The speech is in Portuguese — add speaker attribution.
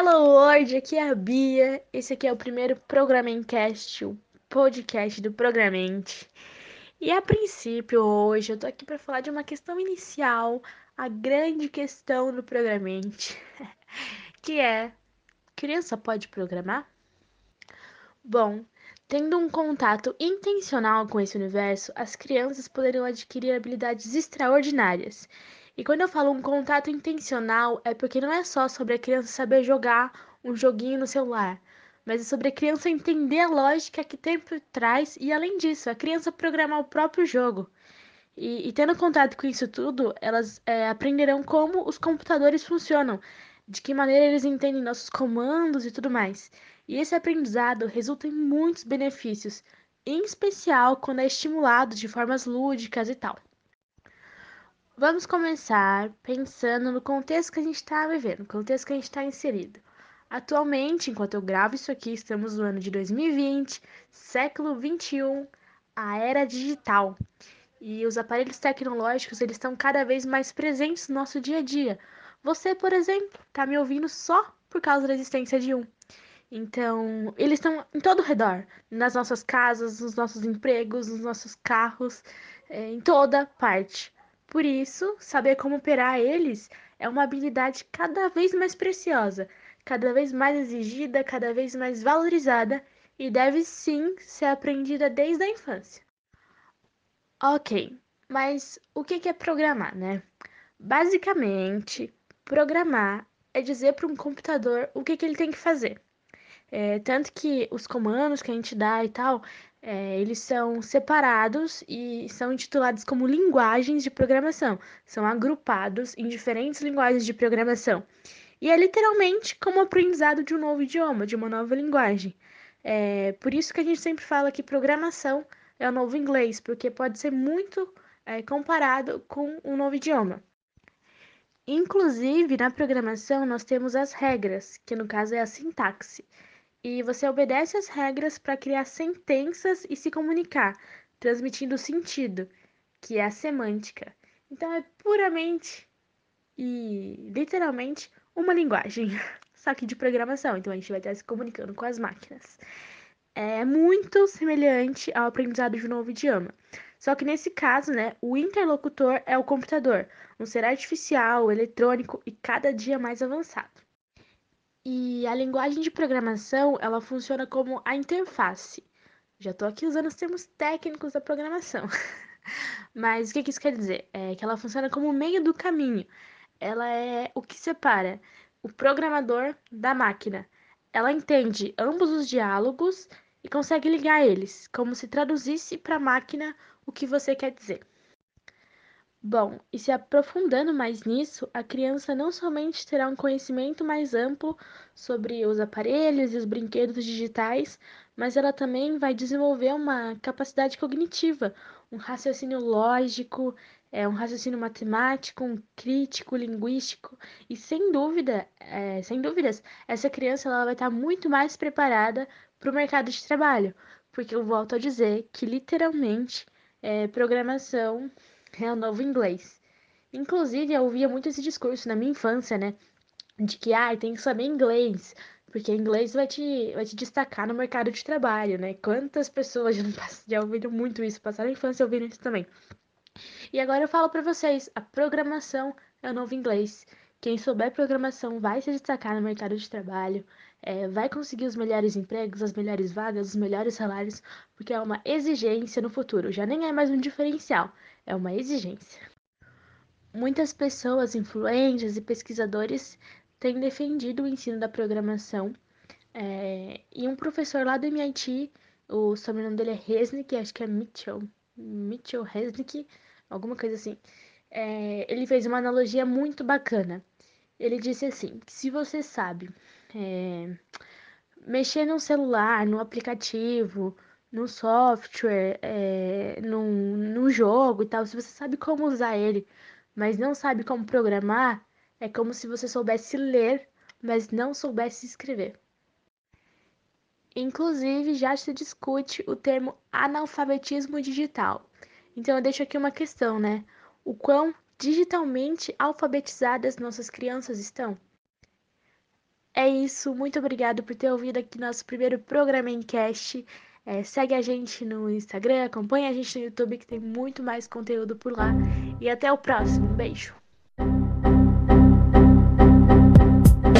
Speaker 1: Hello World, aqui é a Bia. Esse aqui é o primeiro Programencast, o podcast do Programente. E a princípio, hoje eu tô aqui para falar de uma questão inicial, a grande questão do Programente, que é: criança pode programar? Bom, tendo um contato intencional com esse universo, as crianças poderão adquirir habilidades extraordinárias e quando eu falo um contato intencional, é porque não é só sobre a criança saber jogar um joguinho no celular, mas é sobre a criança entender a lógica que tem por trás e, além disso, a criança programar o próprio jogo. E, e tendo contato com isso tudo, elas é, aprenderão como os computadores funcionam, de que maneira eles entendem nossos comandos e tudo mais. E esse aprendizado resulta em muitos benefícios, em especial quando é estimulado de formas lúdicas e tal. Vamos começar pensando no contexto que a gente está vivendo, no contexto que a gente está inserido. Atualmente, enquanto eu gravo isso aqui, estamos no ano de 2020, século 21, a era digital. E os aparelhos tecnológicos, eles estão cada vez mais presentes no nosso dia a dia. Você, por exemplo, está me ouvindo só por causa da existência de um. Então, eles estão em todo o redor, nas nossas casas, nos nossos empregos, nos nossos carros, é, em toda parte. Por isso, saber como operar eles é uma habilidade cada vez mais preciosa, cada vez mais exigida, cada vez mais valorizada e deve sim ser aprendida desde a infância. Ok, mas o que é programar, né? Basicamente, programar é dizer para um computador o que, ele tem que fazer. É, tanto que os comandos que a gente dá e tal, é, eles são separados e são intitulados como linguagens de programação. São agrupados em diferentes linguagens de programação. E é literalmente como aprendizado de um novo idioma, de uma nova linguagem. É, por isso que a gente sempre fala que programação é o novo inglês, porque pode ser muito é, comparado com um novo idioma. Inclusive, na programação, nós temos as regras, que no caso é a sintaxe e você obedece às regras para criar sentenças e se comunicar, transmitindo sentido, que é a semântica. Então é puramente e literalmente uma linguagem, só que de programação. Então a gente vai estar se comunicando com as máquinas. É muito semelhante ao aprendizado de um novo idioma. Só que nesse caso, né, o interlocutor é o computador, um ser artificial, eletrônico e cada dia mais avançado. E a linguagem de programação, ela funciona como a interface. Já estou aqui usando os termos técnicos da programação. Mas o que, que isso quer dizer? É que ela funciona como o meio do caminho. Ela é o que separa o programador da máquina. Ela entende ambos os diálogos e consegue ligar eles, como se traduzisse para a máquina o que você quer dizer. Bom, e se aprofundando mais nisso, a criança não somente terá um conhecimento mais amplo sobre os aparelhos e os brinquedos digitais, mas ela também vai desenvolver uma capacidade cognitiva, um raciocínio lógico, é, um raciocínio matemático, um crítico, linguístico, e sem dúvida, é, sem dúvidas, essa criança ela vai estar muito mais preparada para o mercado de trabalho, porque eu volto a dizer que literalmente é, programação é o novo inglês. Inclusive, eu ouvia muito esse discurso na minha infância, né? De que, ah, tem que saber inglês, porque inglês vai te, vai te destacar no mercado de trabalho, né? Quantas pessoas já, já ouviram muito isso, passaram a infância ouvindo isso também. E agora eu falo para vocês, a programação é o novo inglês. Quem souber programação vai se destacar no mercado de trabalho, é, vai conseguir os melhores empregos, as melhores vagas, os melhores salários, porque é uma exigência no futuro, já nem é mais um diferencial, é uma exigência. Muitas pessoas influentes e pesquisadores têm defendido o ensino da programação, é, e um professor lá do MIT, o sobrenome dele é Resnick, acho que é Mitchell, Mitchell Resnick, alguma coisa assim, é, ele fez uma analogia muito bacana. Ele disse assim: se você sabe é, mexer no celular, no aplicativo, no software, é, no, no jogo e tal, se você sabe como usar ele, mas não sabe como programar, é como se você soubesse ler, mas não soubesse escrever. Inclusive, já se discute o termo analfabetismo digital. Então, eu deixo aqui uma questão, né? O quão digitalmente alfabetizadas nossas crianças estão? É isso, muito obrigado por ter ouvido aqui nosso primeiro programa em cast. É, segue a gente no Instagram, acompanha a gente no YouTube que tem muito mais conteúdo por lá. E até o próximo. Beijo.